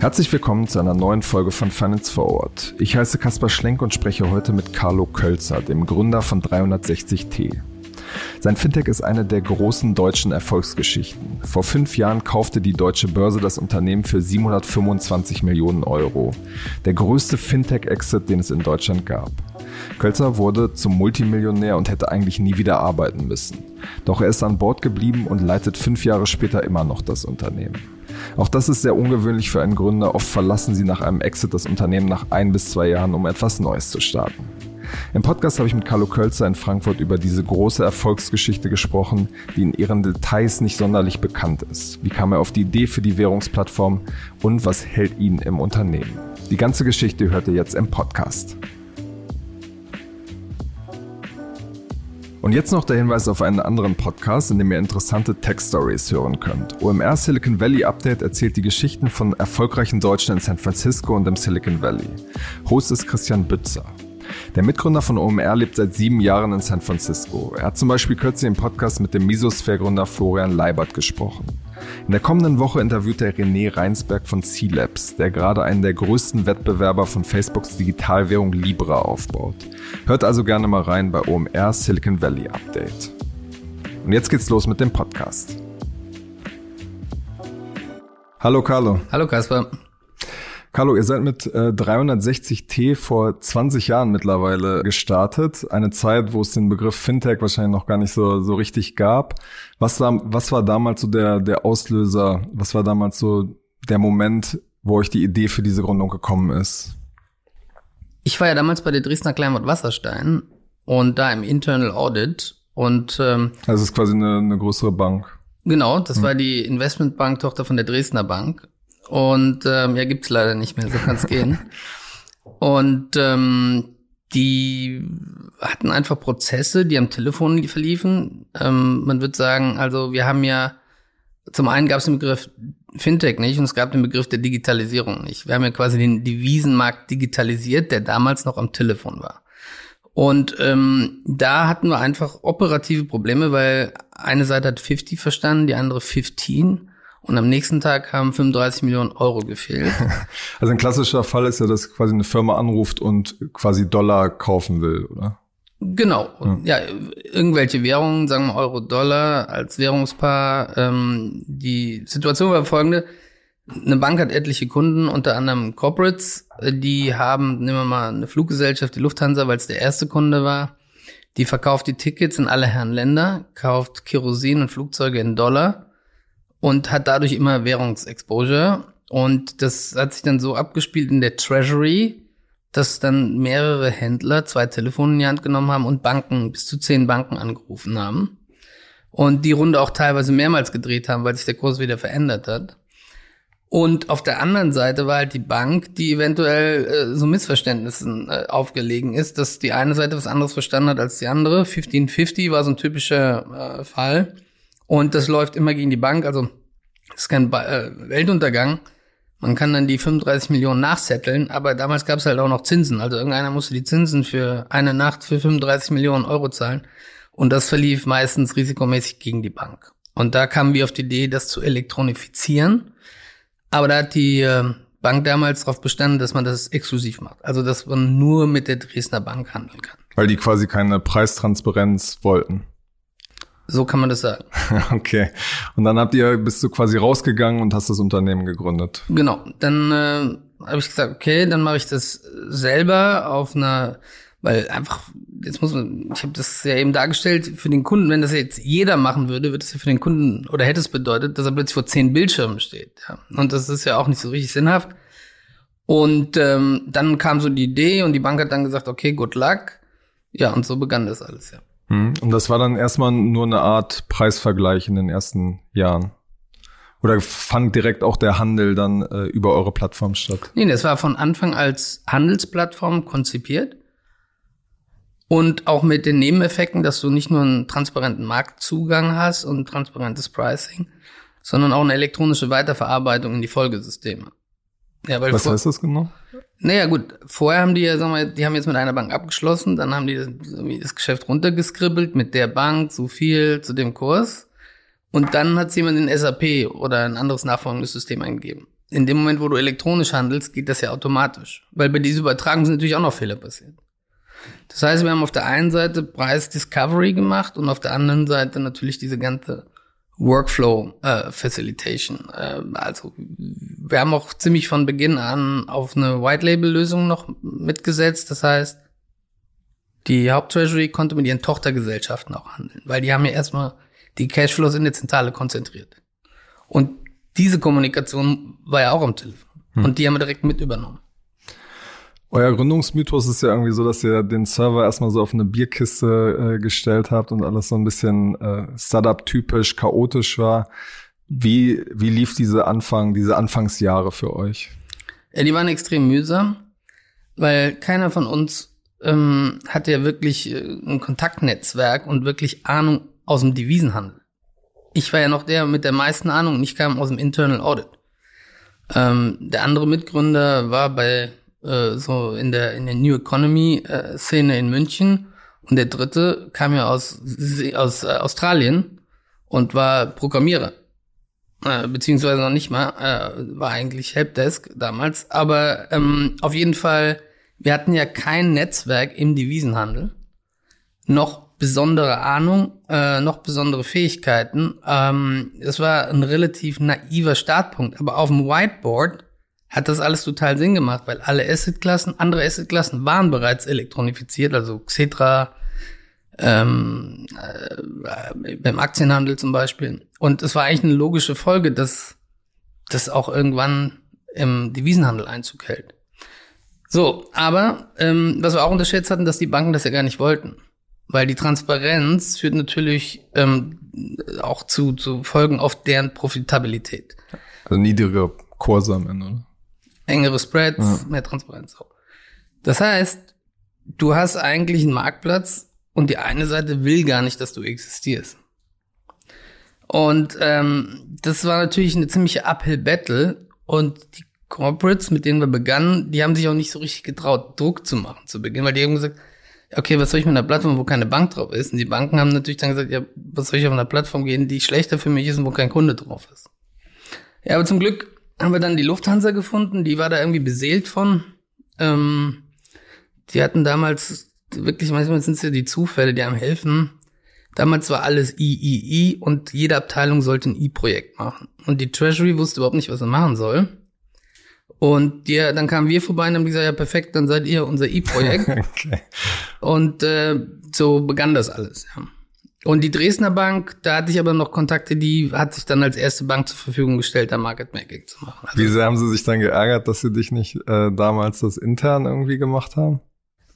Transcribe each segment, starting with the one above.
Herzlich willkommen zu einer neuen Folge von Finance Forward. Ich heiße Kaspar Schlenk und spreche heute mit Carlo Kölzer, dem Gründer von 360T. Sein Fintech ist eine der großen deutschen Erfolgsgeschichten. Vor fünf Jahren kaufte die deutsche Börse das Unternehmen für 725 Millionen Euro. Der größte Fintech-Exit, den es in Deutschland gab. Kölzer wurde zum Multimillionär und hätte eigentlich nie wieder arbeiten müssen. Doch er ist an Bord geblieben und leitet fünf Jahre später immer noch das Unternehmen. Auch das ist sehr ungewöhnlich für einen Gründer. Oft verlassen sie nach einem Exit das Unternehmen nach ein bis zwei Jahren, um etwas Neues zu starten. Im Podcast habe ich mit Carlo Kölzer in Frankfurt über diese große Erfolgsgeschichte gesprochen, die in ihren Details nicht sonderlich bekannt ist. Wie kam er auf die Idee für die Währungsplattform und was hält ihn im Unternehmen? Die ganze Geschichte hört ihr jetzt im Podcast. Und jetzt noch der Hinweis auf einen anderen Podcast, in dem ihr interessante Tech-Stories hören könnt. OMR Silicon Valley Update erzählt die Geschichten von erfolgreichen Deutschen in San Francisco und im Silicon Valley. Host ist Christian Bützer. Der Mitgründer von OMR lebt seit sieben Jahren in San Francisco. Er hat zum Beispiel kürzlich im Podcast mit dem Mesosphere-Gründer Florian Leibert gesprochen. In der kommenden Woche interviewt er René Reinsberg von C-Labs, der gerade einen der größten Wettbewerber von Facebooks Digitalwährung Libra aufbaut. Hört also gerne mal rein bei OMR Silicon Valley Update. Und jetzt geht's los mit dem Podcast. Hallo Carlo. Hallo Kasper. Carlo, ihr seid mit äh, 360T vor 20 Jahren mittlerweile gestartet. Eine Zeit, wo es den Begriff Fintech wahrscheinlich noch gar nicht so, so richtig gab. Was war, was war damals so der, der Auslöser? Was war damals so der Moment, wo euch die Idee für diese Gründung gekommen ist? Ich war ja damals bei der Dresdner Kleinwort Wasserstein und da im Internal Audit und ähm, also es ist quasi eine, eine größere Bank. Genau, das hm. war die Investmentbank-Tochter von der Dresdner Bank und ähm, ja, gibt's leider nicht mehr, so kann's gehen. Und ähm, die hatten einfach Prozesse, die am Telefon verliefen. Ähm, man würde sagen, also wir haben ja, zum einen gab es den Begriff Fintech nicht und es gab den Begriff der Digitalisierung nicht. Wir haben ja quasi den Devisenmarkt digitalisiert, der damals noch am Telefon war. Und ähm, da hatten wir einfach operative Probleme, weil eine Seite hat 50 verstanden, die andere 15. Und am nächsten Tag haben 35 Millionen Euro gefehlt. Also ein klassischer Fall ist ja, dass quasi eine Firma anruft und quasi Dollar kaufen will, oder? Genau. Ja. ja, irgendwelche Währungen, sagen wir Euro, Dollar als Währungspaar. Ähm, die Situation war folgende. Eine Bank hat etliche Kunden, unter anderem Corporates. Die haben, nehmen wir mal eine Fluggesellschaft, die Lufthansa, weil es der erste Kunde war. Die verkauft die Tickets in alle Herren Länder, kauft Kerosin und Flugzeuge in Dollar und hat dadurch immer Währungsexposure. Und das hat sich dann so abgespielt in der Treasury, dass dann mehrere Händler zwei Telefone in die Hand genommen haben und Banken, bis zu zehn Banken angerufen haben. Und die Runde auch teilweise mehrmals gedreht haben, weil sich der Kurs wieder verändert hat. Und auf der anderen Seite war halt die Bank, die eventuell äh, so Missverständnissen äh, aufgelegen ist, dass die eine Seite was anderes verstanden hat als die andere. 1550 war so ein typischer äh, Fall. Und das läuft immer gegen die Bank. Also das ist kein ba äh, Weltuntergang. Man kann dann die 35 Millionen nachsetteln, aber damals gab es halt auch noch Zinsen. Also irgendeiner musste die Zinsen für eine Nacht für 35 Millionen Euro zahlen. Und das verlief meistens risikomäßig gegen die Bank. Und da kamen wir auf die Idee, das zu elektronifizieren. Aber da hat die äh, Bank damals darauf bestanden, dass man das exklusiv macht. Also dass man nur mit der Dresdner Bank handeln kann. Weil die quasi keine Preistransparenz wollten. So kann man das sagen. Okay. Und dann habt ihr, bist du quasi rausgegangen und hast das Unternehmen gegründet. Genau. Dann äh, habe ich gesagt, okay, dann mache ich das selber auf einer, weil einfach, jetzt muss man, ich habe das ja eben dargestellt, für den Kunden, wenn das jetzt jeder machen würde, würde es ja für den Kunden oder hätte es bedeutet, dass er plötzlich vor zehn Bildschirmen steht. Ja. Und das ist ja auch nicht so richtig sinnhaft. Und ähm, dann kam so die Idee und die Bank hat dann gesagt, okay, good luck. Ja, und so begann das alles, ja. Hm. Und das war dann erstmal nur eine Art Preisvergleich in den ersten Jahren. Oder fand direkt auch der Handel dann äh, über eure Plattform statt? Nee, das war von Anfang als Handelsplattform konzipiert. Und auch mit den Nebeneffekten, dass du nicht nur einen transparenten Marktzugang hast und transparentes Pricing, sondern auch eine elektronische Weiterverarbeitung in die Folgesysteme. Ja, weil Was heißt das genau? Naja, gut, vorher haben die ja, sagen wir, die haben jetzt mit einer Bank abgeschlossen, dann haben die das, das Geschäft runtergeskribbelt mit der Bank, so viel zu dem Kurs. Und dann hat jemand in SAP oder ein anderes nachfolgendes System eingegeben. In dem Moment, wo du elektronisch handelst, geht das ja automatisch. Weil bei dieser Übertragung sind natürlich auch noch Fehler passiert. Das heißt, wir haben auf der einen Seite Preis Discovery gemacht und auf der anderen Seite natürlich diese ganze Workflow äh, Facilitation. Äh, also wir haben auch ziemlich von Beginn an auf eine White Label Lösung noch mitgesetzt. Das heißt, die Haupttreasury konnte mit ihren Tochtergesellschaften auch handeln, weil die haben ja erstmal die Cashflows in der Zentrale konzentriert. Und diese Kommunikation war ja auch am Telefon. Hm. Und die haben wir direkt mit übernommen. Euer Gründungsmythos ist ja irgendwie so, dass ihr den Server erstmal so auf eine Bierkiste äh, gestellt habt und alles so ein bisschen äh, Startup-typisch, chaotisch war. Wie, wie lief diese Anfang, diese Anfangsjahre für euch? Ja, die waren extrem mühsam, weil keiner von uns ähm, hatte ja wirklich äh, ein Kontaktnetzwerk und wirklich Ahnung aus dem Devisenhandel. Ich war ja noch der mit der meisten Ahnung und ich kam aus dem Internal Audit. Ähm, der andere Mitgründer war bei äh, so in der in der New Economy äh, in München. Und der dritte kam ja aus aus äh, Australien und war Programmierer. Äh, beziehungsweise noch nicht mal äh, war eigentlich Helpdesk damals. Aber ähm, auf jeden Fall wir hatten ja kein Netzwerk im Devisenhandel. Noch besondere Ahnung, äh, noch besondere Fähigkeiten. Ähm, es war ein relativ naiver Startpunkt, aber auf dem Whiteboard hat das alles total Sinn gemacht, weil alle Assetklassen, andere Assetklassen waren bereits elektronifiziert, also Xetra, ähm, äh, beim Aktienhandel zum Beispiel. Und es war eigentlich eine logische Folge, dass das auch irgendwann im Devisenhandel Einzug hält. So, aber ähm, was wir auch unterschätzt hatten, dass die Banken das ja gar nicht wollten. Weil die Transparenz führt natürlich ähm, auch zu, zu Folgen auf deren Profitabilität. Also niedrigere Kurse am Ende, oder? Engere Spreads, ja. mehr Transparenz. Das heißt, du hast eigentlich einen Marktplatz und die eine Seite will gar nicht, dass du existierst. Und ähm, das war natürlich eine ziemliche Uphill-Battle und die Corporates, mit denen wir begannen, die haben sich auch nicht so richtig getraut, Druck zu machen zu Beginn, weil die haben gesagt, okay, was soll ich mit einer Plattform, wo keine Bank drauf ist? Und die Banken haben natürlich dann gesagt, ja, was soll ich auf einer Plattform gehen, die schlechter für mich ist und wo kein Kunde drauf ist. Ja, aber zum Glück haben wir dann die Lufthansa gefunden, die war da irgendwie beseelt von. Ähm, die hatten damals wirklich, manchmal sind es ja die Zufälle, die einem helfen. Damals war alles III und jede Abteilung sollte ein I-Projekt machen. Und die Treasury wusste überhaupt nicht, was er machen soll. Und die, dann kamen wir vorbei und haben gesagt, ja perfekt, dann seid ihr unser I-Projekt. okay. Und äh, so begann das alles. Ja. Und die Dresdner Bank, da hatte ich aber noch Kontakte, die hat sich dann als erste Bank zur Verfügung gestellt, da Market Making zu machen. Also, Wie sehr haben sie sich dann geärgert, dass sie dich nicht äh, damals das intern irgendwie gemacht haben?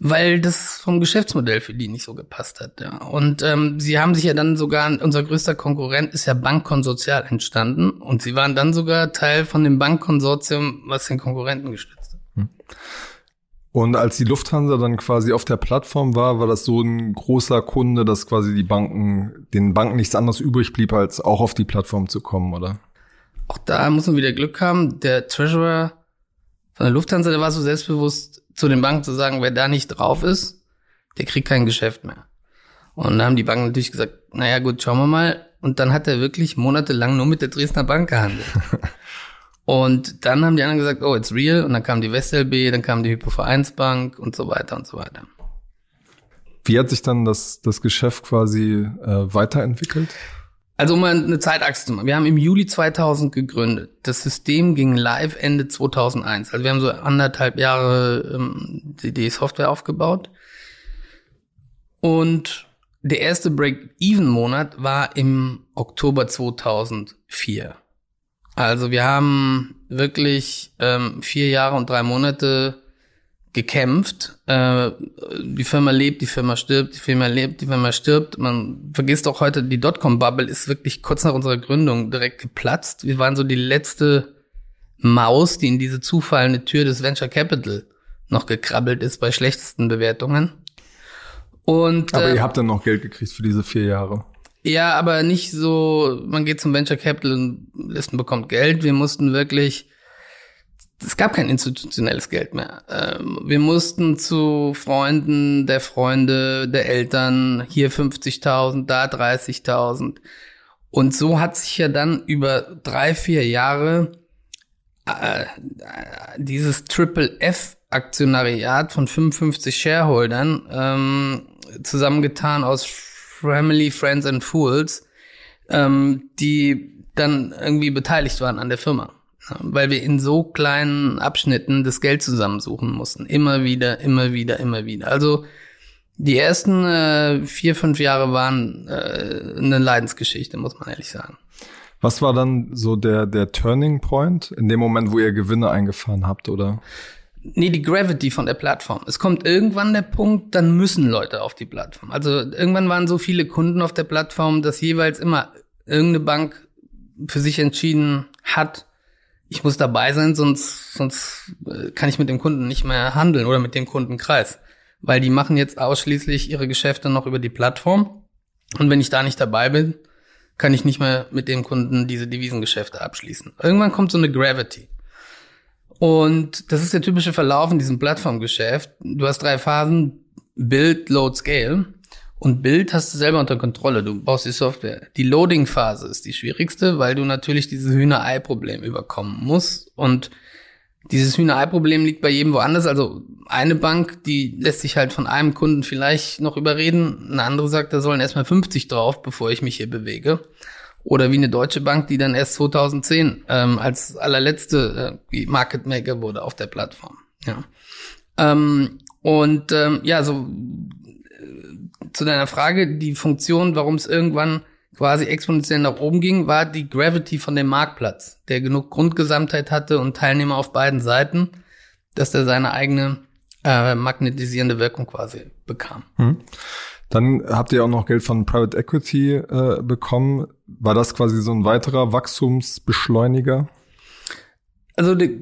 Weil das vom Geschäftsmodell für die nicht so gepasst hat, ja. Und ähm, sie haben sich ja dann sogar, unser größter Konkurrent ist ja Bankkonsortial entstanden und sie waren dann sogar Teil von dem Bankkonsortium, was den Konkurrenten gestützt hat. Hm. Und als die Lufthansa dann quasi auf der Plattform war, war das so ein großer Kunde, dass quasi die Banken, den Banken nichts anderes übrig blieb, als auch auf die Plattform zu kommen, oder? Auch da muss man wieder Glück haben. Der Treasurer von der Lufthansa, der war so selbstbewusst, zu den Banken zu sagen, wer da nicht drauf ist, der kriegt kein Geschäft mehr. Und dann haben die Banken natürlich gesagt, naja gut, schauen wir mal. Und dann hat er wirklich monatelang nur mit der Dresdner Bank gehandelt. Und dann haben die anderen gesagt, oh, it's real. Und dann kam die WestLB, dann kam die Hypovereinsbank und so weiter und so weiter. Wie hat sich dann das, das Geschäft quasi äh, weiterentwickelt? Also um mal eine Zeitachse zu machen. Wir haben im Juli 2000 gegründet. Das System ging live Ende 2001. Also wir haben so anderthalb Jahre ähm, die, die Software aufgebaut. Und der erste Break-Even-Monat war im Oktober 2004. Also wir haben wirklich ähm, vier Jahre und drei Monate gekämpft. Äh, die Firma lebt, die Firma stirbt, die Firma lebt, die Firma stirbt. Man vergisst auch heute, die Dotcom-Bubble ist wirklich kurz nach unserer Gründung direkt geplatzt. Wir waren so die letzte Maus, die in diese zufallende Tür des Venture Capital noch gekrabbelt ist bei schlechtesten Bewertungen. Und, Aber äh, ihr habt dann noch Geld gekriegt für diese vier Jahre. Ja, aber nicht so, man geht zum Venture Capital und Listen bekommt Geld. Wir mussten wirklich, es gab kein institutionelles Geld mehr. Ähm, wir mussten zu Freunden der Freunde, der Eltern, hier 50.000, da 30.000. Und so hat sich ja dann über drei, vier Jahre äh, dieses Triple F Aktionariat von 55 Shareholdern ähm, zusammengetan aus Family, Friends and Fools, ähm, die dann irgendwie beteiligt waren an der Firma. weil wir in so kleinen Abschnitten das Geld zusammensuchen mussten. Immer wieder, immer wieder, immer wieder. Also die ersten äh, vier, fünf Jahre waren äh, eine Leidensgeschichte, muss man ehrlich sagen. Was war dann so der, der Turning Point in dem Moment, wo ihr Gewinne eingefahren habt, oder? Nee, die Gravity von der Plattform. Es kommt irgendwann der Punkt, dann müssen Leute auf die Plattform. Also irgendwann waren so viele Kunden auf der Plattform, dass jeweils immer irgendeine Bank für sich entschieden hat, ich muss dabei sein, sonst, sonst äh, kann ich mit dem Kunden nicht mehr handeln oder mit dem Kundenkreis. Weil die machen jetzt ausschließlich ihre Geschäfte noch über die Plattform. Und wenn ich da nicht dabei bin, kann ich nicht mehr mit dem Kunden diese Devisengeschäfte abschließen. Irgendwann kommt so eine Gravity. Und das ist der typische Verlauf in diesem Plattformgeschäft. Du hast drei Phasen, Build, Load, Scale. Und Build hast du selber unter Kontrolle. Du baust die Software. Die Loading-Phase ist die schwierigste, weil du natürlich dieses Hühnerei-Problem überkommen musst. Und dieses Hühnerei-Problem liegt bei jedem woanders. Also eine Bank, die lässt sich halt von einem Kunden vielleicht noch überreden. Eine andere sagt, da sollen erstmal 50 drauf, bevor ich mich hier bewege. Oder wie eine deutsche Bank, die dann erst 2010 ähm, als allerletzte äh, Market Maker wurde auf der Plattform. Ja. Ähm, und ähm, ja, so äh, zu deiner Frage, die Funktion, warum es irgendwann quasi exponentiell nach oben ging, war die Gravity von dem Marktplatz, der genug Grundgesamtheit hatte und Teilnehmer auf beiden Seiten, dass der seine eigene äh, magnetisierende Wirkung quasi bekam. Hm. Dann habt ihr auch noch Geld von Private Equity äh, bekommen. War das quasi so ein weiterer Wachstumsbeschleuniger? Also die,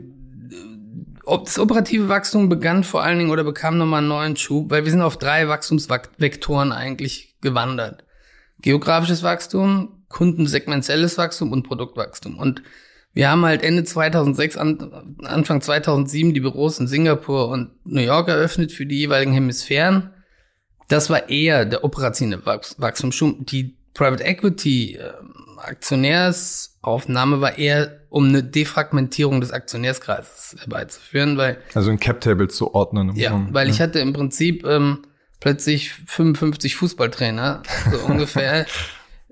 das operative Wachstum begann vor allen Dingen oder bekam nochmal einen neuen Schub, weil wir sind auf drei Wachstumsvektoren eigentlich gewandert. Geografisches Wachstum, kundensegmentielles Wachstum und Produktwachstum. Und wir haben halt Ende 2006, Anfang 2007 die Büros in Singapur und New York eröffnet für die jeweiligen Hemisphären. Das war eher der operative Wachstum. Die Private Equity äh, Aktionärsaufnahme war eher, um eine Defragmentierung des Aktionärskreises herbeizuführen, weil also ein Cap Table zu ordnen. Ja, Raum. weil ja. ich hatte im Prinzip ähm, plötzlich 55 Fußballtrainer so ungefähr,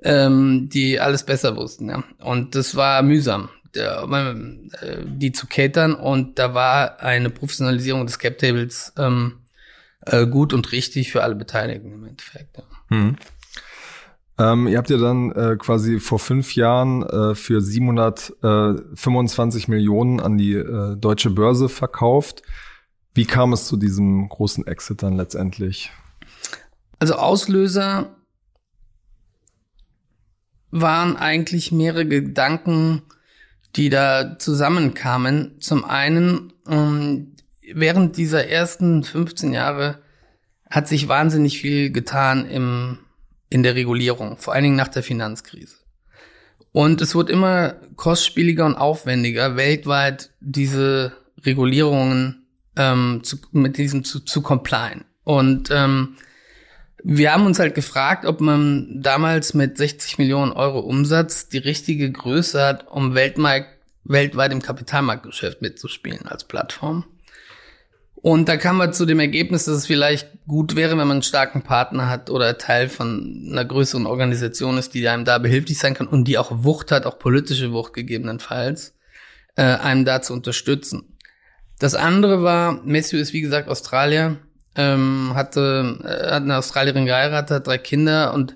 ähm, die alles besser wussten. Ja, und das war mühsam. Der, äh, die zu catern und da war eine Professionalisierung des Cap Tables ähm, äh, gut und richtig für alle Beteiligten im Endeffekt. Ja. Hm. Ähm, ihr habt ja dann äh, quasi vor fünf Jahren äh, für 725 Millionen an die äh, deutsche Börse verkauft. Wie kam es zu diesem großen Exit dann letztendlich? Also Auslöser waren eigentlich mehrere Gedanken, die da zusammenkamen. Zum einen, ähm, während dieser ersten 15 Jahre hat sich wahnsinnig viel getan im in der Regulierung, vor allen Dingen nach der Finanzkrise. Und es wird immer kostspieliger und aufwendiger, weltweit diese Regulierungen ähm, zu, mit diesen zu, zu complyen. Und ähm, wir haben uns halt gefragt, ob man damals mit 60 Millionen Euro Umsatz die richtige Größe hat, um weltweit, weltweit im Kapitalmarktgeschäft mitzuspielen als Plattform. Und da kam man zu dem Ergebnis, dass es vielleicht gut wäre, wenn man einen starken Partner hat oder Teil von einer größeren Organisation ist, die einem da behilflich sein kann und die auch Wucht hat, auch politische Wucht gegebenenfalls, äh, einem da zu unterstützen. Das andere war, Matthew ist wie gesagt Australier, ähm, hatte, äh, hat eine Australierin geheiratet, hat drei Kinder und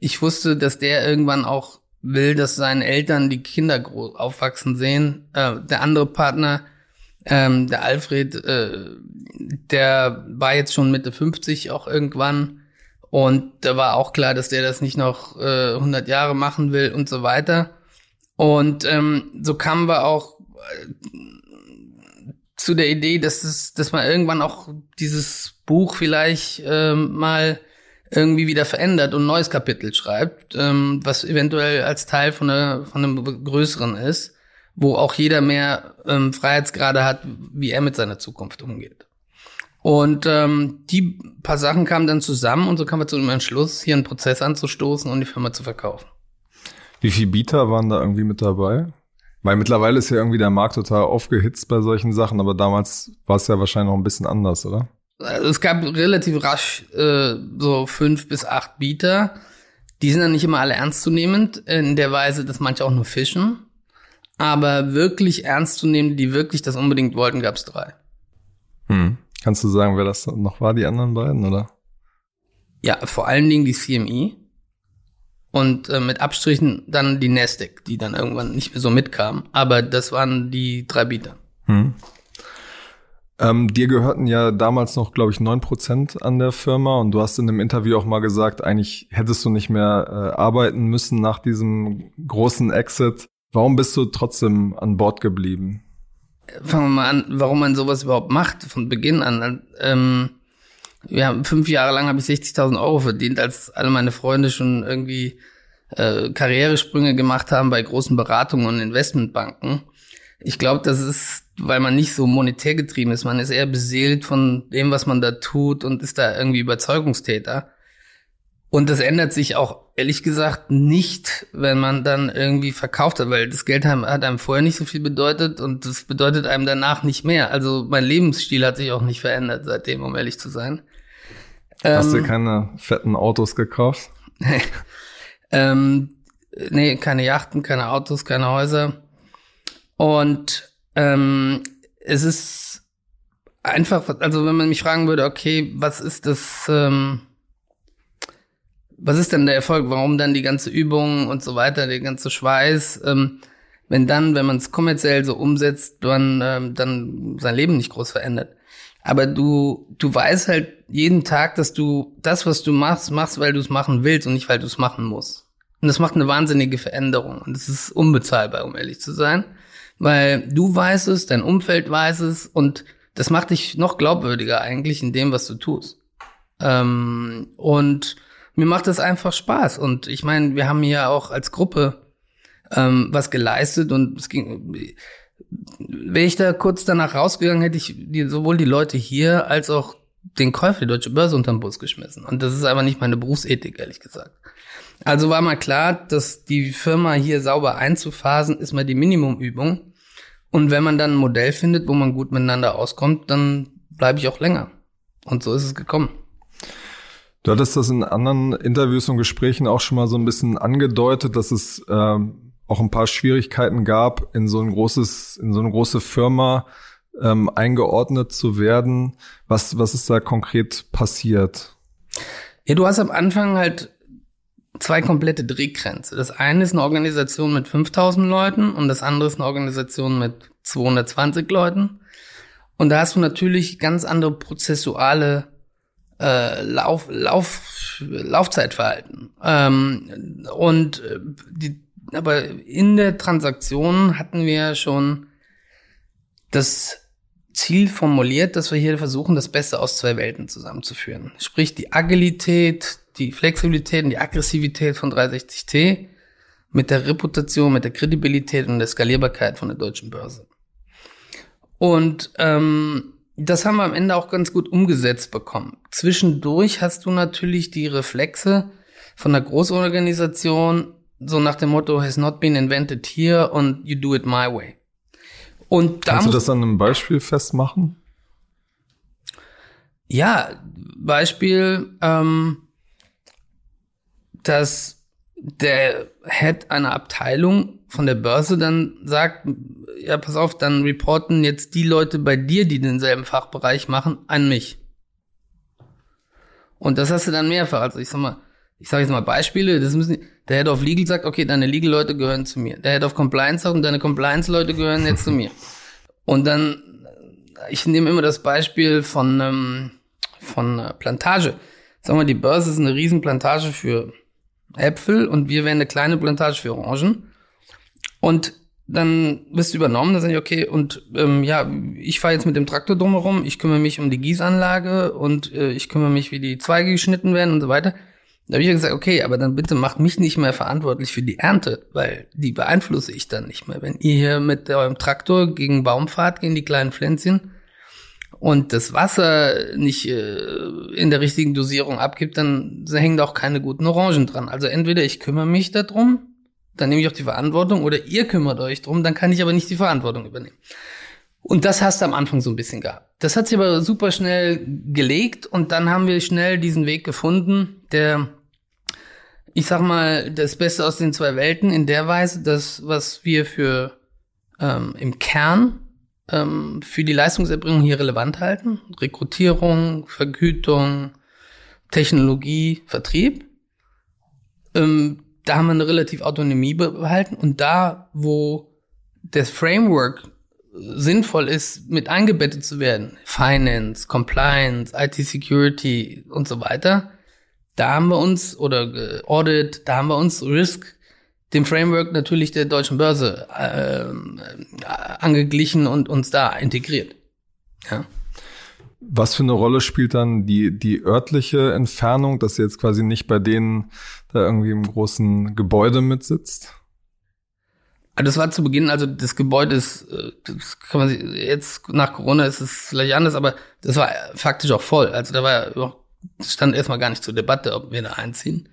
ich wusste, dass der irgendwann auch will, dass seine Eltern die Kinder groß aufwachsen sehen. Äh, der andere Partner ähm, der Alfred, äh, der war jetzt schon Mitte 50 auch irgendwann. Und da war auch klar, dass der das nicht noch äh, 100 Jahre machen will und so weiter. Und ähm, so kamen wir auch äh, zu der Idee, dass, es, dass man irgendwann auch dieses Buch vielleicht äh, mal irgendwie wieder verändert und ein neues Kapitel schreibt, ähm, was eventuell als Teil von, einer, von einem größeren ist wo auch jeder mehr ähm, Freiheitsgrade hat, wie er mit seiner Zukunft umgeht. Und ähm, die paar Sachen kamen dann zusammen und so kamen wir zu dem Entschluss, hier einen Prozess anzustoßen und die Firma zu verkaufen. Wie viele Bieter waren da irgendwie mit dabei? Weil mittlerweile ist ja irgendwie der Markt total aufgehitzt bei solchen Sachen, aber damals war es ja wahrscheinlich noch ein bisschen anders, oder? Also es gab relativ rasch äh, so fünf bis acht Bieter. Die sind dann nicht immer alle ernstzunehmend, in der Weise, dass manche auch nur fischen. Aber wirklich ernstzunehmend, die wirklich das unbedingt wollten, gab es drei. Hm. Kannst du sagen, wer das noch war, die anderen beiden, oder? Ja, vor allen Dingen die CMI und äh, mit Abstrichen dann die Nasdaq, die dann irgendwann nicht mehr so mitkam. Aber das waren die drei Bieter. Hm. Ähm, dir gehörten ja damals noch, glaube ich, neun Prozent an der Firma und du hast in einem Interview auch mal gesagt, eigentlich hättest du nicht mehr äh, arbeiten müssen nach diesem großen Exit. Warum bist du trotzdem an Bord geblieben? Fangen wir mal an, warum man sowas überhaupt macht, von Beginn an. Ähm, ja, fünf Jahre lang habe ich 60.000 Euro verdient, als alle meine Freunde schon irgendwie äh, Karrieresprünge gemacht haben bei großen Beratungen und Investmentbanken. Ich glaube, das ist, weil man nicht so monetär getrieben ist. Man ist eher beseelt von dem, was man da tut und ist da irgendwie Überzeugungstäter. Und das ändert sich auch, ehrlich gesagt, nicht, wenn man dann irgendwie verkauft hat, weil das Geld hat einem vorher nicht so viel bedeutet und das bedeutet einem danach nicht mehr. Also mein Lebensstil hat sich auch nicht verändert seitdem, um ehrlich zu sein. Hast ähm, du keine fetten Autos gekauft? ähm, nee, keine Yachten, keine Autos, keine Häuser. Und ähm, es ist einfach, also wenn man mich fragen würde, okay, was ist das, ähm, was ist denn der Erfolg? Warum dann die ganze Übung und so weiter, der ganze Schweiß? Ähm, wenn dann, wenn man es kommerziell so umsetzt, dann, ähm, dann sein Leben nicht groß verändert. Aber du, du weißt halt jeden Tag, dass du das, was du machst, machst, weil du es machen willst und nicht, weil du es machen musst. Und das macht eine wahnsinnige Veränderung. Und es ist unbezahlbar, um ehrlich zu sein weil du weißt es, dein Umfeld weiß es und das macht dich noch glaubwürdiger eigentlich in dem, was du tust. Ähm, und mir macht das einfach Spaß. Und ich meine, wir haben hier auch als Gruppe ähm, was geleistet und es ging. Wäre ich da kurz danach rausgegangen, hätte ich die, sowohl die Leute hier als auch den Käufer der Deutsche Börse unterm Bus geschmissen. Und das ist aber nicht meine Berufsethik, ehrlich gesagt. Also war mal klar, dass die Firma hier sauber einzuphasen, ist mal die Minimumübung. Und wenn man dann ein Modell findet, wo man gut miteinander auskommt, dann bleibe ich auch länger. Und so ist es gekommen. Du hattest das in anderen Interviews und Gesprächen auch schon mal so ein bisschen angedeutet, dass es ähm, auch ein paar Schwierigkeiten gab, in so ein großes, in so eine große Firma ähm, eingeordnet zu werden. Was, was ist da konkret passiert? Ja, du hast am Anfang halt zwei komplette Drehgrenze. Das eine ist eine Organisation mit 5000 Leuten und das andere ist eine Organisation mit 220 Leuten. Und da hast du natürlich ganz andere prozessuale äh, Lauf, Lauf, Laufzeitverhalten. Ähm, und äh, die, aber in der Transaktion hatten wir schon das Ziel formuliert, dass wir hier versuchen, das Beste aus zwei Welten zusammenzuführen. Sprich die Agilität, die Flexibilität und die Aggressivität von 360T mit der Reputation, mit der Kredibilität und der Skalierbarkeit von der deutschen Börse. Und ähm, das haben wir am Ende auch ganz gut umgesetzt bekommen. Zwischendurch hast du natürlich die Reflexe von der Großorganisation, so nach dem Motto, has not been invented here und you do it my way. Und da Kannst du das an einem Beispiel festmachen? Ja, Beispiel, ähm, dass der Head einer Abteilung von der Börse dann sagt, ja, pass auf, dann reporten jetzt die Leute bei dir, die denselben Fachbereich machen, an mich. Und das hast du dann mehrfach. Also ich sag mal, ich sage jetzt mal Beispiele, das müssen, der Head of Legal sagt, okay, deine Legal-Leute gehören zu mir. Der Head of Compliance sagt, und deine Compliance-Leute gehören jetzt zu mir. Und dann, ich nehme immer das Beispiel von, ähm, von äh, Plantage. Sagen wir, die Börse ist eine Riesenplantage für Äpfel und wir wären eine kleine Plantage für Orangen. Und dann wirst du übernommen, dann sage ich, okay, und ähm, ja, ich fahre jetzt mit dem Traktor drumherum, ich kümmere mich um die Gießanlage und äh, ich kümmere mich, wie die Zweige geschnitten werden und so weiter. Da habe ich gesagt, okay, aber dann bitte macht mich nicht mehr verantwortlich für die Ernte, weil die beeinflusse ich dann nicht mehr. Wenn ihr hier mit eurem Traktor gegen Baum fahrt, gegen die kleinen Pflänzchen, und das Wasser nicht äh, in der richtigen Dosierung abgibt, dann hängen da auch keine guten Orangen dran. Also entweder ich kümmere mich darum dann nehme ich auch die Verantwortung oder ihr kümmert euch drum, dann kann ich aber nicht die Verantwortung übernehmen. Und das hast du am Anfang so ein bisschen gehabt. Das hat sich aber super schnell gelegt und dann haben wir schnell diesen Weg gefunden, der, ich sag mal, das Beste aus den zwei Welten in der Weise, dass was wir für ähm, im Kern ähm, für die Leistungserbringung hier relevant halten, Rekrutierung, Vergütung, Technologie, Vertrieb, ähm, da haben wir eine relativ Autonomie behalten und da, wo das Framework sinnvoll ist, mit eingebettet zu werden, Finance, Compliance, IT-Security und so weiter, da haben wir uns, oder Audit, da haben wir uns Risk dem Framework natürlich der deutschen Börse äh, angeglichen und uns da integriert. Ja. Was für eine Rolle spielt dann die, die örtliche Entfernung, dass ihr jetzt quasi nicht bei denen da irgendwie im großen Gebäude mitsitzt? Also das war zu Beginn, also das Gebäude ist, äh, das kann man sich, jetzt nach Corona ist es vielleicht anders, aber das war faktisch auch voll. Also da war stand erstmal gar nicht zur Debatte, ob wir da einziehen.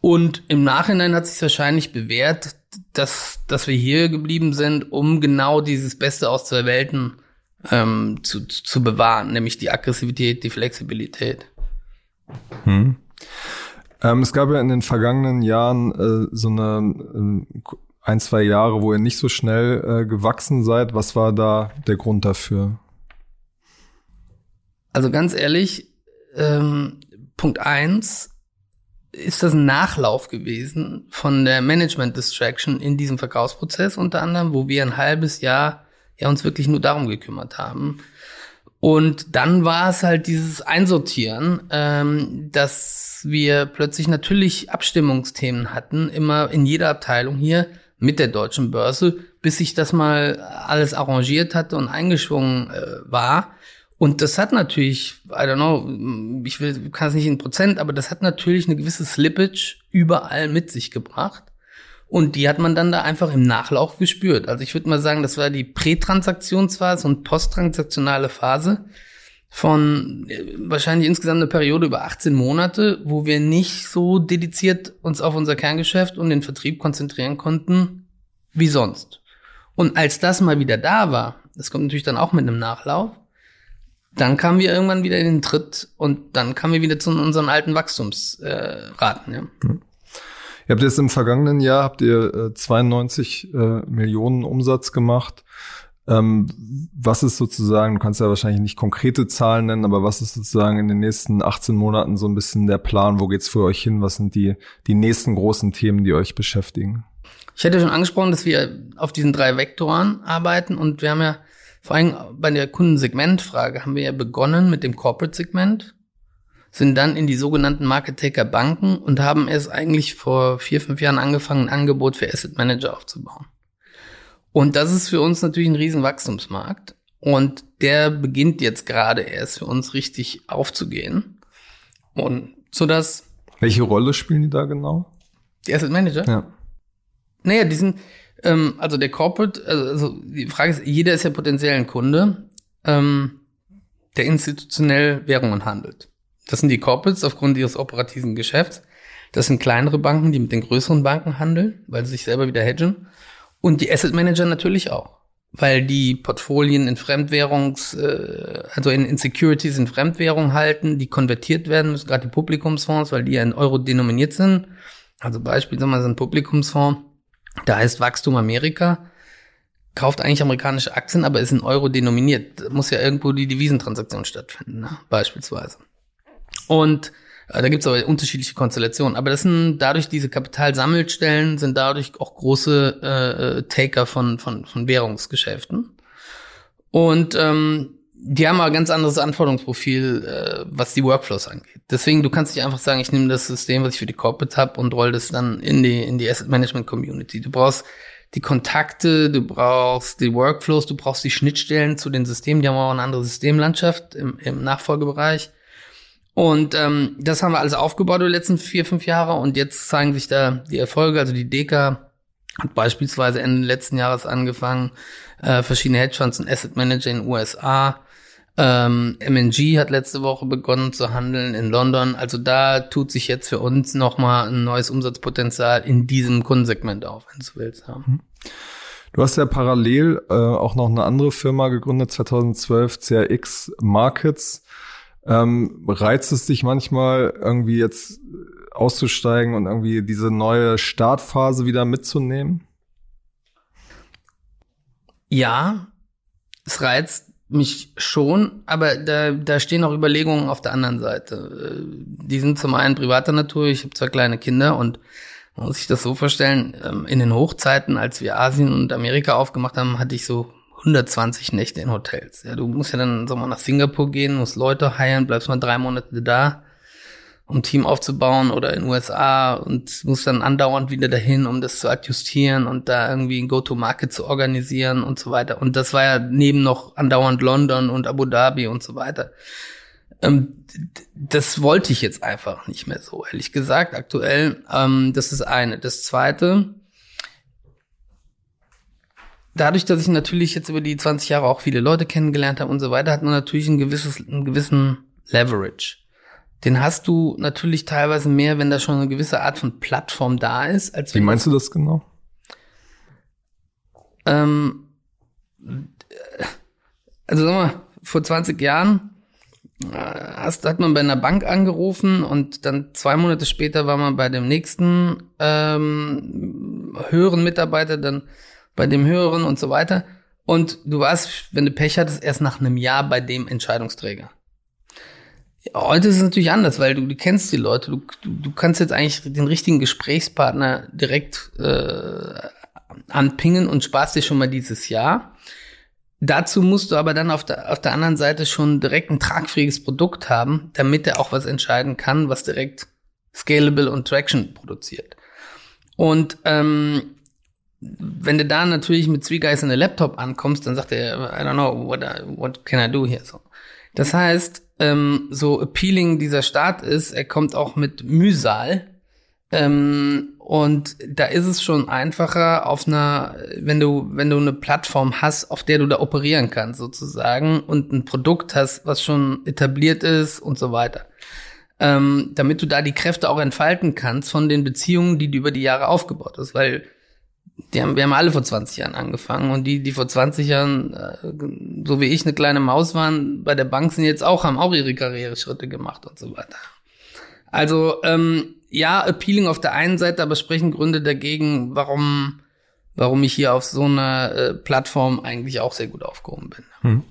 Und im Nachhinein hat sich wahrscheinlich bewährt, dass, dass wir hier geblieben sind, um genau dieses Beste aus zwei Welten ähm, zu, zu bewahren, nämlich die Aggressivität, die Flexibilität. Hm. Ähm, es gab ja in den vergangenen Jahren äh, so eine äh, ein, zwei Jahre, wo ihr nicht so schnell äh, gewachsen seid. Was war da der Grund dafür? Also ganz ehrlich, ähm, Punkt eins ist das ein Nachlauf gewesen von der Management Distraction in diesem Verkaufsprozess unter anderem, wo wir ein halbes Jahr ja uns wirklich nur darum gekümmert haben. Und dann war es halt dieses Einsortieren, ähm, dass wir plötzlich natürlich Abstimmungsthemen hatten, immer in jeder Abteilung hier mit der deutschen Börse, bis sich das mal alles arrangiert hatte und eingeschwungen äh, war. Und das hat natürlich, I don't know, ich will, kann es nicht in Prozent, aber das hat natürlich eine gewisse Slippage überall mit sich gebracht. Und die hat man dann da einfach im Nachlauf gespürt. Also ich würde mal sagen, das war die Prätransaktionsphase und posttransaktionale Phase von äh, wahrscheinlich insgesamt eine Periode über 18 Monate, wo wir nicht so dediziert uns auf unser Kerngeschäft und den Vertrieb konzentrieren konnten wie sonst. Und als das mal wieder da war, das kommt natürlich dann auch mit einem Nachlauf, dann kamen wir irgendwann wieder in den Tritt und dann kamen wir wieder zu unseren alten Wachstumsraten. Äh, ja. Ihr habt jetzt im vergangenen Jahr habt ihr äh, 92 äh, Millionen Umsatz gemacht. Ähm, was ist sozusagen, du kannst ja wahrscheinlich nicht konkrete Zahlen nennen, aber was ist sozusagen in den nächsten 18 Monaten so ein bisschen der Plan? Wo geht's für euch hin? Was sind die, die nächsten großen Themen, die euch beschäftigen? Ich hätte schon angesprochen, dass wir auf diesen drei Vektoren arbeiten und wir haben ja vor allem bei der Kundensegmentfrage haben wir ja begonnen mit dem Corporate-Segment, sind dann in die sogenannten Market Taker Banken und haben erst eigentlich vor vier, fünf Jahren angefangen, ein Angebot für Asset Manager aufzubauen. Und das ist für uns natürlich ein riesen Wachstumsmarkt. Und der beginnt jetzt gerade erst für uns richtig aufzugehen. Und so dass. Welche Rolle spielen die da genau? Die Asset Manager? Ja. Naja, die sind, ähm, also der Corporate, also die Frage ist, jeder ist ja potenziell ein Kunde, ähm, der institutionell Währungen handelt. Das sind die Corporates aufgrund ihres operativen Geschäfts. Das sind kleinere Banken, die mit den größeren Banken handeln, weil sie sich selber wieder hedgen. Und die Asset Manager natürlich auch, weil die Portfolien in Fremdwährungs, äh, also in, in Securities in Fremdwährung halten, die konvertiert werden müssen, gerade die Publikumsfonds, weil die ja in Euro denominiert sind. Also beispielsweise ein Publikumsfonds, da heißt Wachstum Amerika, kauft eigentlich amerikanische Aktien, aber ist in Euro denominiert. Da muss ja irgendwo die Devisentransaktion stattfinden, ne? beispielsweise. Und äh, da gibt es aber unterschiedliche Konstellationen. Aber das sind dadurch diese Kapitalsammelstellen sind dadurch auch große äh, äh, Taker von, von, von Währungsgeschäften. Und ähm, die haben aber ein ganz anderes Anforderungsprofil, äh, was die Workflows angeht. Deswegen, du kannst nicht einfach sagen, ich nehme das System, was ich für die Corporate habe und roll das dann in die, in die Asset Management Community. Du brauchst die Kontakte, du brauchst die Workflows, du brauchst die Schnittstellen zu den Systemen, die haben auch eine andere Systemlandschaft im, im Nachfolgebereich. Und ähm, das haben wir alles aufgebaut die letzten vier, fünf Jahre und jetzt zeigen sich da die Erfolge. Also die Deka hat beispielsweise Ende letzten Jahres angefangen, äh, verschiedene Hedgefonds und Asset Manager in den USA Ähm, MNG hat letzte Woche begonnen zu handeln in London. Also da tut sich jetzt für uns nochmal ein neues Umsatzpotenzial in diesem Kundensegment auf, wenn du willst. Ja. Mhm. Du hast ja parallel äh, auch noch eine andere Firma gegründet, 2012, CRX Markets. Ähm, reizt es dich manchmal irgendwie jetzt auszusteigen und irgendwie diese neue Startphase wieder mitzunehmen? Ja, es reizt mich schon, aber da, da stehen auch Überlegungen auf der anderen Seite. Äh, die sind zum einen privater Natur, ich habe zwei kleine Kinder und man muss sich das so vorstellen, ähm, in den Hochzeiten, als wir Asien und Amerika aufgemacht haben, hatte ich so 120 Nächte in Hotels. Ja, du musst ja dann so mal nach Singapur gehen, musst Leute heiern, bleibst mal drei Monate da um Team aufzubauen oder in USA und muss dann andauernd wieder dahin, um das zu adjustieren und da irgendwie ein Go-to-Market zu organisieren und so weiter. Und das war ja neben noch andauernd London und Abu Dhabi und so weiter. Ähm, das wollte ich jetzt einfach nicht mehr so, ehrlich gesagt, aktuell. Ähm, das ist eine. Das zweite, dadurch, dass ich natürlich jetzt über die 20 Jahre auch viele Leute kennengelernt habe und so weiter, hat man natürlich ein gewisses, einen gewissen Leverage den hast du natürlich teilweise mehr, wenn da schon eine gewisse Art von Plattform da ist. Als Wie meinst du das genau? Ähm, also sag mal, vor 20 Jahren äh, hast, hat man bei einer Bank angerufen und dann zwei Monate später war man bei dem nächsten ähm, höheren Mitarbeiter, dann bei dem höheren und so weiter. Und du warst, wenn du Pech hattest, erst nach einem Jahr bei dem Entscheidungsträger. Heute ist es natürlich anders, weil du, du kennst die Leute, du, du, du kannst jetzt eigentlich den richtigen Gesprächspartner direkt äh, anpingen und sparst dir schon mal dieses Jahr. Dazu musst du aber dann auf der, auf der anderen Seite schon direkt ein tragfähiges Produkt haben, damit er auch was entscheiden kann, was direkt scalable und Traction produziert. Und ähm, wenn du da natürlich mit Three Guys in der Laptop ankommst, dann sagt er, I don't know, what, I, what can I do here? So. Das heißt, ähm, so appealing dieser Staat ist, er kommt auch mit Mühsal. Ähm, und da ist es schon einfacher auf einer, wenn du, wenn du eine Plattform hast, auf der du da operieren kannst, sozusagen, und ein Produkt hast, was schon etabliert ist und so weiter. Ähm, damit du da die Kräfte auch entfalten kannst von den Beziehungen, die du über die Jahre aufgebaut hast. Weil die haben, wir haben alle vor 20 Jahren angefangen und die, die vor 20 Jahren, äh, so wie ich, eine kleine Maus waren, bei der Bank sind jetzt auch, haben auch ihre Karriereschritte gemacht und so weiter. Also, ähm, ja, appealing auf der einen Seite, aber sprechen Gründe dagegen, warum, warum ich hier auf so einer äh, Plattform eigentlich auch sehr gut aufgehoben bin. Hm.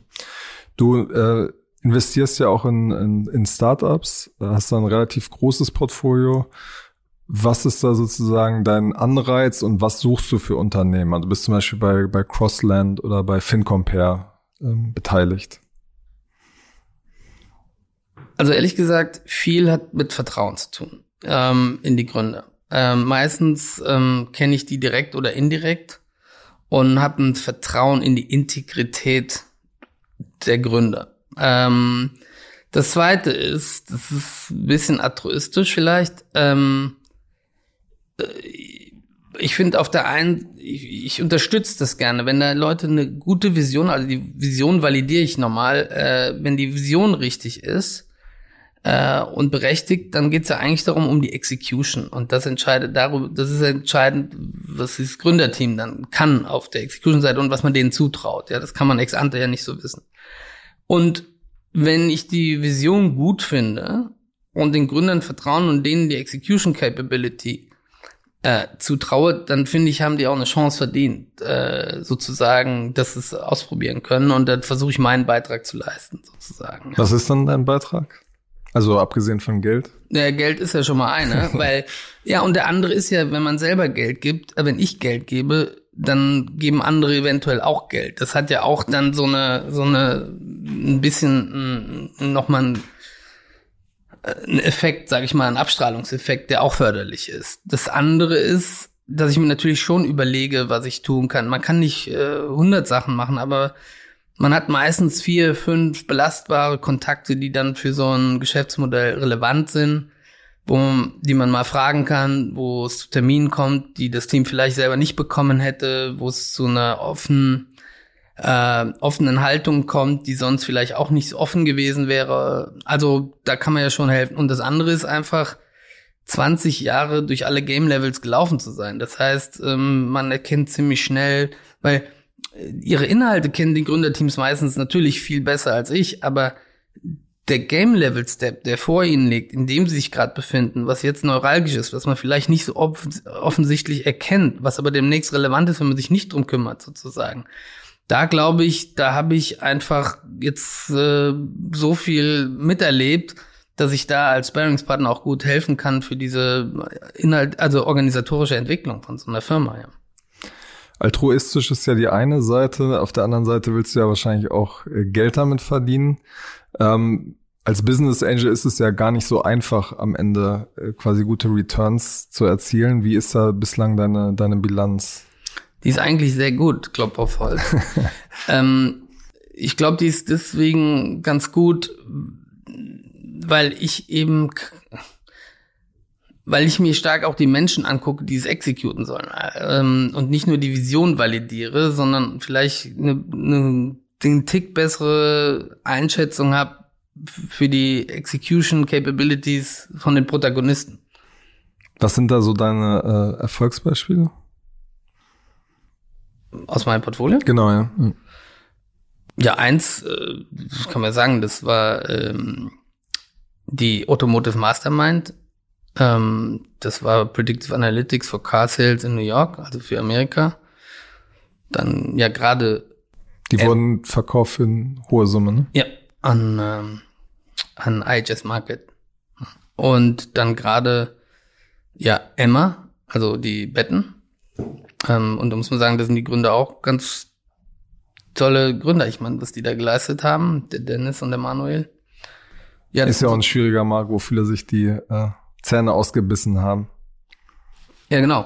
Du äh, investierst ja auch in, in, in Startups, hast da ein relativ großes Portfolio. Was ist da sozusagen dein Anreiz und was suchst du für Unternehmen? Also du bist zum Beispiel bei, bei Crossland oder bei FinCompare ähm, beteiligt. Also ehrlich gesagt, viel hat mit Vertrauen zu tun ähm, in die Gründer. Ähm, meistens ähm, kenne ich die direkt oder indirekt und habe ein Vertrauen in die Integrität der Gründer. Ähm, das zweite ist, das ist ein bisschen altruistisch vielleicht, ähm, ich finde auf der einen, ich, ich unterstütze das gerne, wenn da Leute eine gute Vision, also die Vision validiere ich normal, äh, wenn die Vision richtig ist äh, und berechtigt, dann geht es ja eigentlich darum um die Execution und das entscheidet darüber, das ist entscheidend, was das Gründerteam dann kann auf der Execution-Seite und was man denen zutraut. Ja, das kann man ex ante ja nicht so wissen. Und wenn ich die Vision gut finde und den Gründern vertrauen und denen die Execution Capability äh, zutraue, dann finde ich, haben die auch eine Chance verdient, äh, sozusagen, dass sie es ausprobieren können. Und dann versuche ich meinen Beitrag zu leisten, sozusagen. Was ist dann dein Beitrag? Also abgesehen von Geld? Ja, Geld ist ja schon mal eine, weil, ja, und der andere ist ja, wenn man selber Geld gibt, äh, wenn ich Geld gebe, dann geben andere eventuell auch Geld. Das hat ja auch dann so eine, so eine, ein bisschen nochmal ein ein Effekt, sage ich mal, ein Abstrahlungseffekt, der auch förderlich ist. Das andere ist, dass ich mir natürlich schon überlege, was ich tun kann. Man kann nicht äh, 100 Sachen machen, aber man hat meistens vier, fünf belastbare Kontakte, die dann für so ein Geschäftsmodell relevant sind, wo die man mal fragen kann, wo es zu Terminen kommt, die das Team vielleicht selber nicht bekommen hätte, wo es zu einer offenen äh, offenen Haltung kommt, die sonst vielleicht auch nicht so offen gewesen wäre. Also da kann man ja schon helfen. Und das andere ist einfach, 20 Jahre durch alle Game Levels gelaufen zu sein. Das heißt, ähm, man erkennt ziemlich schnell, weil äh, ihre Inhalte kennen die Gründerteams meistens natürlich viel besser als ich, aber der Game Level Step, der vor ihnen liegt, in dem sie sich gerade befinden, was jetzt neuralgisch ist, was man vielleicht nicht so offensichtlich erkennt, was aber demnächst relevant ist, wenn man sich nicht drum kümmert, sozusagen. Da glaube ich, da habe ich einfach jetzt äh, so viel miterlebt, dass ich da als Sparringspartner auch gut helfen kann für diese Inhalt, also organisatorische Entwicklung von so einer Firma, ja. Altruistisch ist ja die eine Seite, auf der anderen Seite willst du ja wahrscheinlich auch äh, Geld damit verdienen. Ähm, als Business Angel ist es ja gar nicht so einfach, am Ende äh, quasi gute Returns zu erzielen. Wie ist da bislang deine, deine Bilanz? Die ist eigentlich sehr gut, Klopf auf Holz. ähm, ich glaube, die ist deswegen ganz gut, weil ich eben, weil ich mir stark auch die Menschen angucke, die es exekuten sollen ähm, und nicht nur die Vision validiere, sondern vielleicht eine, eine den Tick bessere Einschätzung habe für die Execution Capabilities von den Protagonisten. Was sind da so deine äh, Erfolgsbeispiele? Aus meinem Portfolio? Genau, ja. Ja, eins, äh, kann man sagen, das war ähm, die Automotive Mastermind. Ähm, das war Predictive Analytics for Car Sales in New York, also für Amerika. Dann ja gerade. Die ähm, wurden verkauft für eine hohe Summe, ne? Ja, an, ähm, an IHS Market. Und dann gerade ja Emma, also die Betten. Ähm, und da muss man sagen, das sind die Gründer auch ganz tolle Gründer. Ich meine, was die da geleistet haben, der Dennis und der Manuel. Ja, ist ja auch ein schwieriger Markt, wo viele sich die äh, Zähne ausgebissen haben. Ja, genau.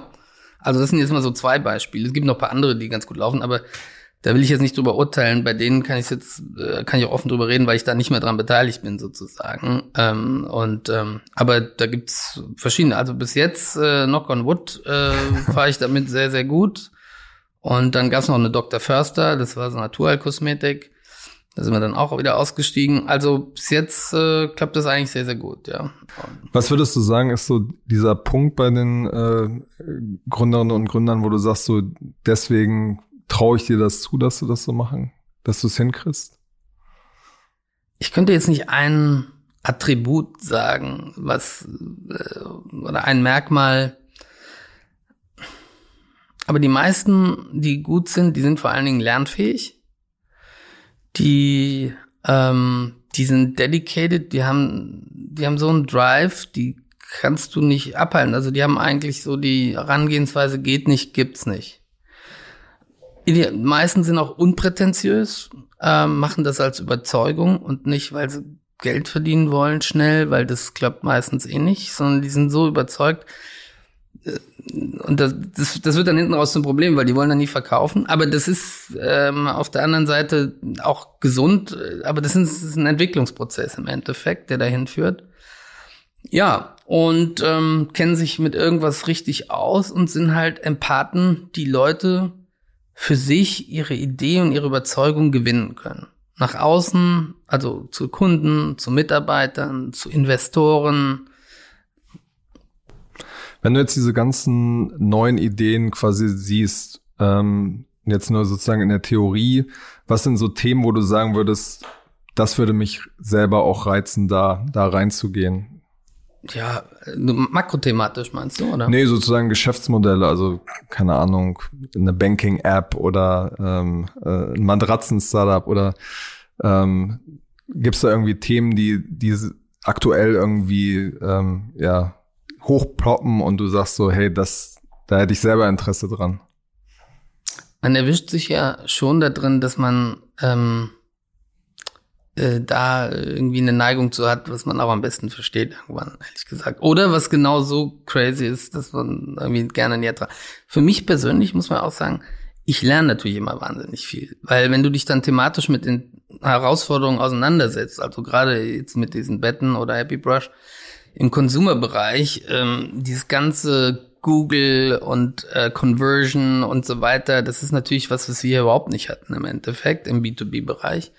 Also das sind jetzt mal so zwei Beispiele. Es gibt noch ein paar andere, die ganz gut laufen, aber da will ich jetzt nicht drüber urteilen. Bei denen kann ich jetzt, äh, kann ich auch offen drüber reden, weil ich da nicht mehr dran beteiligt bin sozusagen. Ähm, und ähm, aber da gibt's verschiedene. Also bis jetzt äh, Knock on Wood äh, fahre ich damit sehr sehr gut. Und dann gab's noch eine Dr. Förster, das war so Naturheilkosmetik. Da sind wir dann auch wieder ausgestiegen. Also bis jetzt äh, klappt das eigentlich sehr, sehr gut, ja. Was würdest du sagen, ist so dieser Punkt bei den äh, Gründerinnen und Gründern, wo du sagst, so deswegen traue ich dir das zu, dass du das so machen, dass du es hinkriegst? Ich könnte jetzt nicht ein Attribut sagen, was äh, oder ein Merkmal. Aber die meisten, die gut sind, die sind vor allen Dingen lernfähig die, ähm, die sind dedicated, die haben, die haben so einen Drive, die kannst du nicht abhalten. Also die haben eigentlich so die Herangehensweise geht nicht, gibt's nicht. Die meisten sind auch unprätentiös, äh, machen das als Überzeugung und nicht, weil sie Geld verdienen wollen schnell, weil das klappt meistens eh nicht, sondern die sind so überzeugt, äh, und das, das, das wird dann hinten raus zum Problem, weil die wollen dann nie verkaufen. Aber das ist ähm, auf der anderen Seite auch gesund, aber das ist, das ist ein Entwicklungsprozess im Endeffekt, der dahin führt. Ja, und ähm, kennen sich mit irgendwas richtig aus und sind halt Empathen, die Leute für sich ihre Idee und ihre Überzeugung gewinnen können. Nach außen, also zu Kunden, zu Mitarbeitern, zu Investoren, wenn du jetzt diese ganzen neuen Ideen quasi siehst, ähm, jetzt nur sozusagen in der Theorie, was sind so Themen, wo du sagen würdest, das würde mich selber auch reizen, da, da reinzugehen? Ja, makrothematisch meinst du, oder? Nee, sozusagen Geschäftsmodelle, also keine Ahnung, eine Banking-App oder ähm, äh, ein Matratzen-Startup oder ähm, gibt es da irgendwie Themen, die, die aktuell irgendwie ähm, ja hochploppen und du sagst so, hey, das, da hätte ich selber Interesse dran? Man erwischt sich ja schon da drin, dass man ähm, äh, da irgendwie eine Neigung zu hat, was man auch am besten versteht irgendwann, ehrlich gesagt. Oder was genau so crazy ist, dass man irgendwie gerne näher dran. Für mich persönlich muss man auch sagen, ich lerne natürlich immer wahnsinnig viel. Weil wenn du dich dann thematisch mit den Herausforderungen auseinandersetzt, also gerade jetzt mit diesen Betten oder Happy Brush, im Consumer-Bereich ähm, dieses ganze Google und äh, Conversion und so weiter. Das ist natürlich was, was wir überhaupt nicht hatten im Endeffekt im B2B-Bereich.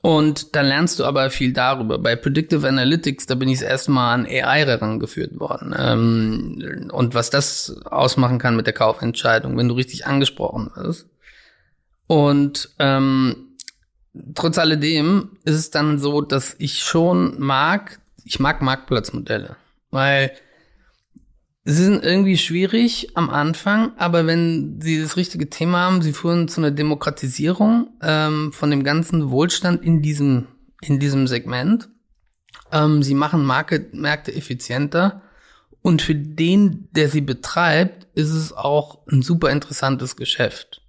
Und dann lernst du aber viel darüber. Bei Predictive Analytics, da bin ich das erste Mal an AI herangeführt worden. Ähm, und was das ausmachen kann mit der Kaufentscheidung, wenn du richtig angesprochen wirst. Und ähm, trotz alledem ist es dann so, dass ich schon mag, ich mag Marktplatzmodelle. Weil Sie sind irgendwie schwierig am Anfang, aber wenn Sie das richtige Thema haben, Sie führen zu einer Demokratisierung ähm, von dem ganzen Wohlstand in diesem, in diesem Segment. Ähm, Sie machen Market, Märkte effizienter und für den, der sie betreibt, ist es auch ein super interessantes Geschäft.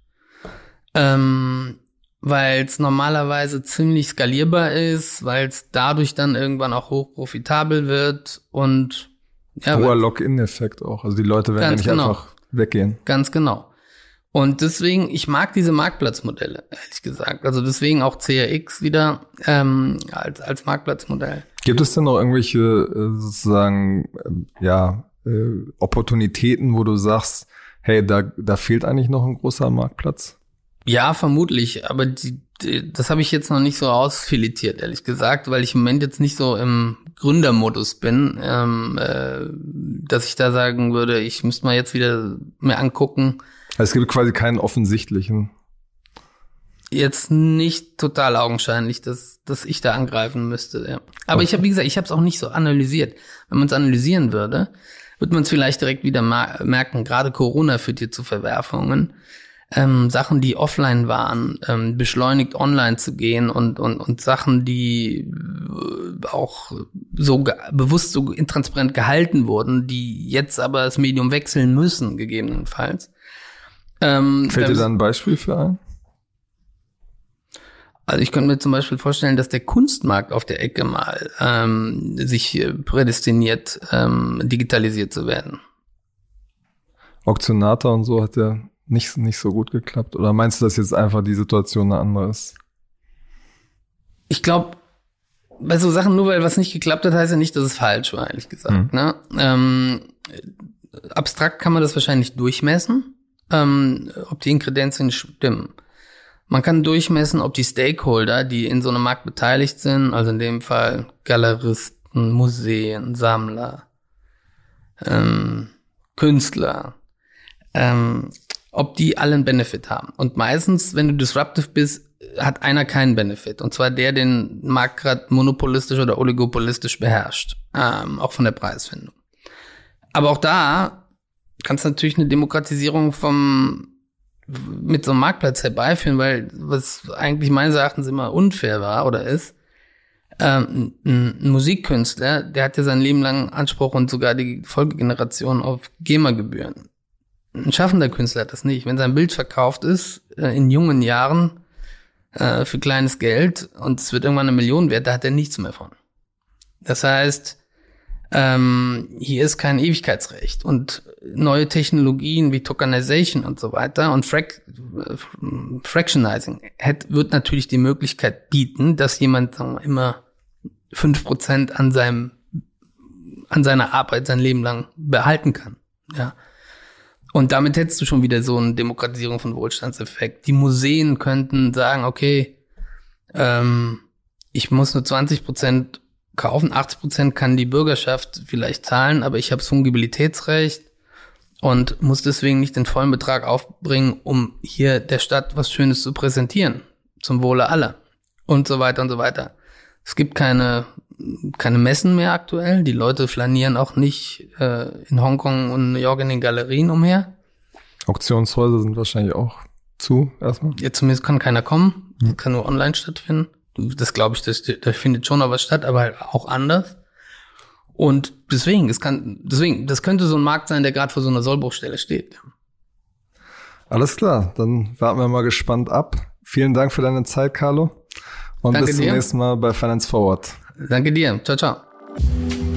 Ähm, weil es normalerweise ziemlich skalierbar ist, weil es dadurch dann irgendwann auch hoch profitabel wird und ja, Hoher Lock-in-Effekt auch. Also die Leute werden nicht genau. einfach weggehen. Ganz genau. Und deswegen, ich mag diese Marktplatzmodelle, ehrlich gesagt. Also deswegen auch CRX wieder ähm, als, als Marktplatzmodell. Gibt es denn noch irgendwelche äh, sozusagen äh, ja äh, Opportunitäten, wo du sagst, hey, da, da fehlt eigentlich noch ein großer Marktplatz? Ja, vermutlich, aber die, das habe ich jetzt noch nicht so ausfiletiert, ehrlich gesagt, weil ich im Moment jetzt nicht so im Gründermodus bin, ähm, äh, dass ich da sagen würde, ich müsste mal jetzt wieder mir angucken. Also es gibt quasi keinen offensichtlichen. Jetzt nicht total augenscheinlich, dass, dass ich da angreifen müsste. Ja. Aber okay. ich habe, wie gesagt, ich habe es auch nicht so analysiert. Wenn man es analysieren würde, wird man es vielleicht direkt wieder merken. Gerade Corona führt hier zu Verwerfungen ähm, Sachen, die offline waren, ähm, beschleunigt online zu gehen und, und, und Sachen, die äh, auch so bewusst so intransparent gehalten wurden, die jetzt aber das Medium wechseln müssen, gegebenenfalls. Ähm, Fällt dir da ein Beispiel für ein? Also ich könnte mir zum Beispiel vorstellen, dass der Kunstmarkt auf der Ecke mal ähm, sich äh, prädestiniert, ähm, digitalisiert zu werden. Auktionator und so hat ja nicht, nicht so gut geklappt? Oder meinst du, dass jetzt einfach die Situation eine andere ist? Ich glaube, bei so Sachen, nur weil was nicht geklappt hat, heißt ja nicht, dass es falsch war, ehrlich gesagt. Mhm. Ne? Ähm, abstrakt kann man das wahrscheinlich durchmessen, ähm, ob die Inkredenzien stimmen. Man kann durchmessen, ob die Stakeholder, die in so einem Markt beteiligt sind, also in dem Fall Galeristen, Museen, Sammler, ähm, Künstler, ähm, ob die allen Benefit haben. Und meistens, wenn du disruptive bist, hat einer keinen Benefit. Und zwar der, den Markt gerade monopolistisch oder oligopolistisch beherrscht. Ähm, auch von der Preisfindung. Aber auch da kannst du natürlich eine Demokratisierung vom mit so einem Marktplatz herbeiführen, weil was eigentlich meines Erachtens immer unfair war oder ist, ähm, ein, ein Musikkünstler, der hat ja sein Leben lang Anspruch und sogar die Folgegeneration auf GEMA-Gebühren. Ein schaffender Künstler hat das nicht. Wenn sein Bild verkauft ist, äh, in jungen Jahren, äh, für kleines Geld und es wird irgendwann eine Million wert, da hat er nichts mehr von. Das heißt, ähm, hier ist kein Ewigkeitsrecht und neue Technologien wie Tokenization und so weiter und Frac äh, Fractionizing hat, wird natürlich die Möglichkeit bieten, dass jemand sagen wir, immer fünf Prozent an seinem an seiner Arbeit sein Leben lang behalten kann. Ja. Und damit hättest du schon wieder so eine Demokratisierung von Wohlstandseffekt. Die Museen könnten sagen, okay, ähm, ich muss nur 20 Prozent kaufen, 80 Prozent kann die Bürgerschaft vielleicht zahlen, aber ich habe Fungibilitätsrecht und muss deswegen nicht den vollen Betrag aufbringen, um hier der Stadt was Schönes zu präsentieren, zum Wohle aller und so weiter und so weiter. Es gibt keine keine Messen mehr aktuell. Die Leute flanieren auch nicht äh, in Hongkong und New York in den Galerien umher. Auktionshäuser sind wahrscheinlich auch zu erstmal. Ja, zumindest kann keiner kommen. Hm. Kann nur online stattfinden. Das glaube ich, das, da findet schon noch was statt, aber halt auch anders. Und deswegen, es kann, deswegen, das könnte so ein Markt sein, der gerade vor so einer Sollbruchstelle steht. Alles klar, dann warten wir mal gespannt ab. Vielen Dank für deine Zeit, Carlo. Und Danke bis zum dir. nächsten Mal bei Finance Forward. Danke dir. Ciao, ciao.